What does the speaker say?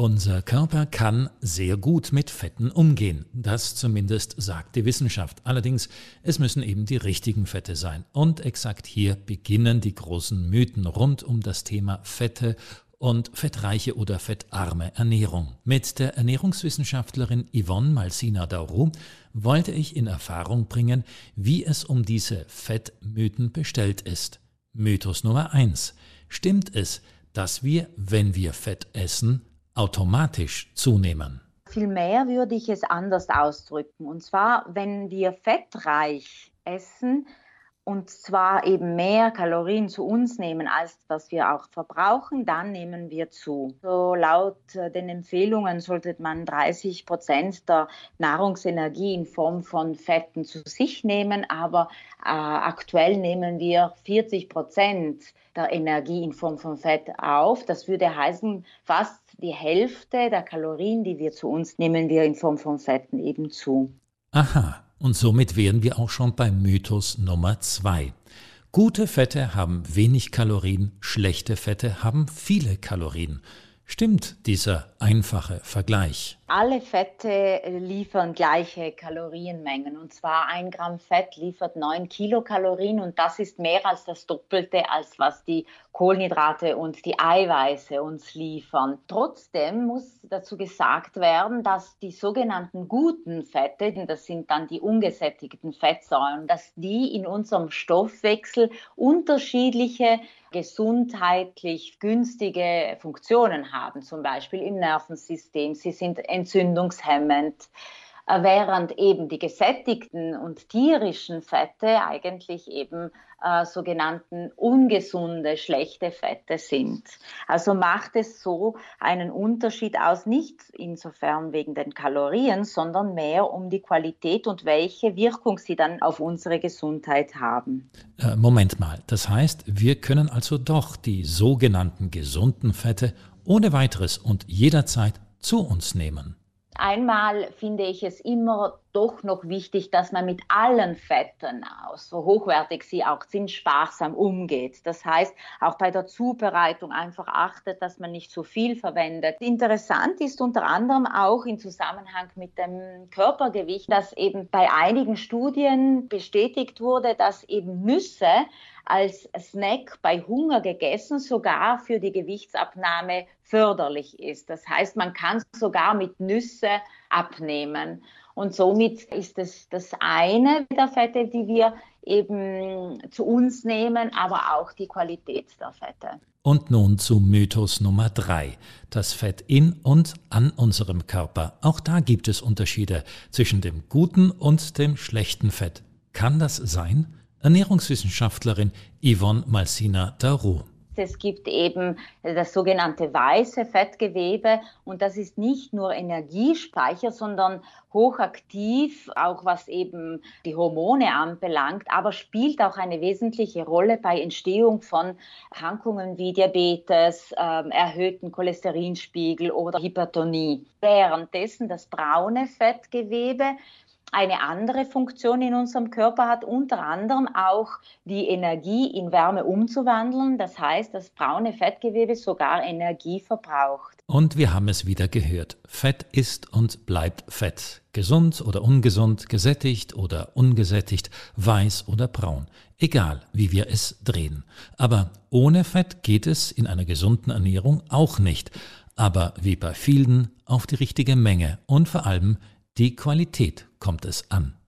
Unser Körper kann sehr gut mit Fetten umgehen. Das zumindest sagt die Wissenschaft. Allerdings, es müssen eben die richtigen Fette sein. Und exakt hier beginnen die großen Mythen rund um das Thema Fette und fettreiche oder fettarme Ernährung. Mit der Ernährungswissenschaftlerin Yvonne Malsina Dauru wollte ich in Erfahrung bringen, wie es um diese Fettmythen bestellt ist. Mythos Nummer eins: Stimmt es, dass wir, wenn wir Fett essen, automatisch zunehmen? Vielmehr würde ich es anders ausdrücken. Und zwar, wenn wir fettreich essen, und zwar eben mehr Kalorien zu uns nehmen, als was wir auch verbrauchen, dann nehmen wir zu. So laut äh, den Empfehlungen sollte man 30 Prozent der Nahrungsenergie in Form von Fetten zu sich nehmen, aber äh, aktuell nehmen wir 40 Prozent der Energie in Form von Fett auf. Das würde heißen, fast die Hälfte der Kalorien, die wir zu uns nehmen, wir in Form von Fetten eben zu. Aha, und somit wären wir auch schon beim Mythos Nummer zwei. Gute Fette haben wenig Kalorien, schlechte Fette haben viele Kalorien. Stimmt dieser einfache Vergleich? Alle Fette liefern gleiche Kalorienmengen. Und zwar ein Gramm Fett liefert neun Kilokalorien und das ist mehr als das Doppelte, als was die Kohlenhydrate und die Eiweiße uns liefern. Trotzdem muss dazu gesagt werden, dass die sogenannten guten Fette, das sind dann die ungesättigten Fettsäuren, dass die in unserem Stoffwechsel unterschiedliche gesundheitlich günstige Funktionen haben, zum Beispiel im Nervensystem. Sie sind entzündungshemmend, äh, während eben die gesättigten und tierischen Fette eigentlich eben äh, sogenannten ungesunde, schlechte Fette sind. Also macht es so einen Unterschied aus, nicht insofern wegen den Kalorien, sondern mehr um die Qualität und welche Wirkung sie dann auf unsere Gesundheit haben. Äh, Moment mal, das heißt, wir können also doch die sogenannten gesunden Fette ohne weiteres und jederzeit zu uns nehmen. Einmal finde ich es immer doch noch wichtig, dass man mit allen Fetten, so hochwertig sie auch sind, sparsam umgeht. Das heißt, auch bei der Zubereitung einfach achtet, dass man nicht zu viel verwendet. Interessant ist unter anderem auch im Zusammenhang mit dem Körpergewicht, dass eben bei einigen Studien bestätigt wurde, dass eben Nüsse als Snack bei Hunger gegessen sogar für die Gewichtsabnahme förderlich ist. Das heißt, man kann sogar mit Nüsse abnehmen. Und somit ist es das eine der Fette, die wir eben zu uns nehmen, aber auch die Qualität der Fette. Und nun zu Mythos Nummer drei: Das Fett in und an unserem Körper. Auch da gibt es Unterschiede zwischen dem guten und dem schlechten Fett. Kann das sein? Ernährungswissenschaftlerin Yvonne Malsina Daru. Es gibt eben das sogenannte weiße Fettgewebe und das ist nicht nur Energiespeicher, sondern hochaktiv, auch was eben die Hormone anbelangt, aber spielt auch eine wesentliche Rolle bei Entstehung von Erkrankungen wie Diabetes, äh, erhöhten Cholesterinspiegel oder Hypertonie. Währenddessen das braune Fettgewebe eine andere Funktion in unserem Körper hat, unter anderem auch die Energie in Wärme umzuwandeln. Das heißt, das braune Fettgewebe sogar Energie verbraucht. Und wir haben es wieder gehört. Fett ist und bleibt Fett. Gesund oder ungesund, gesättigt oder ungesättigt, weiß oder braun. Egal, wie wir es drehen. Aber ohne Fett geht es in einer gesunden Ernährung auch nicht. Aber wie bei vielen auf die richtige Menge und vor allem die Qualität kommt es an.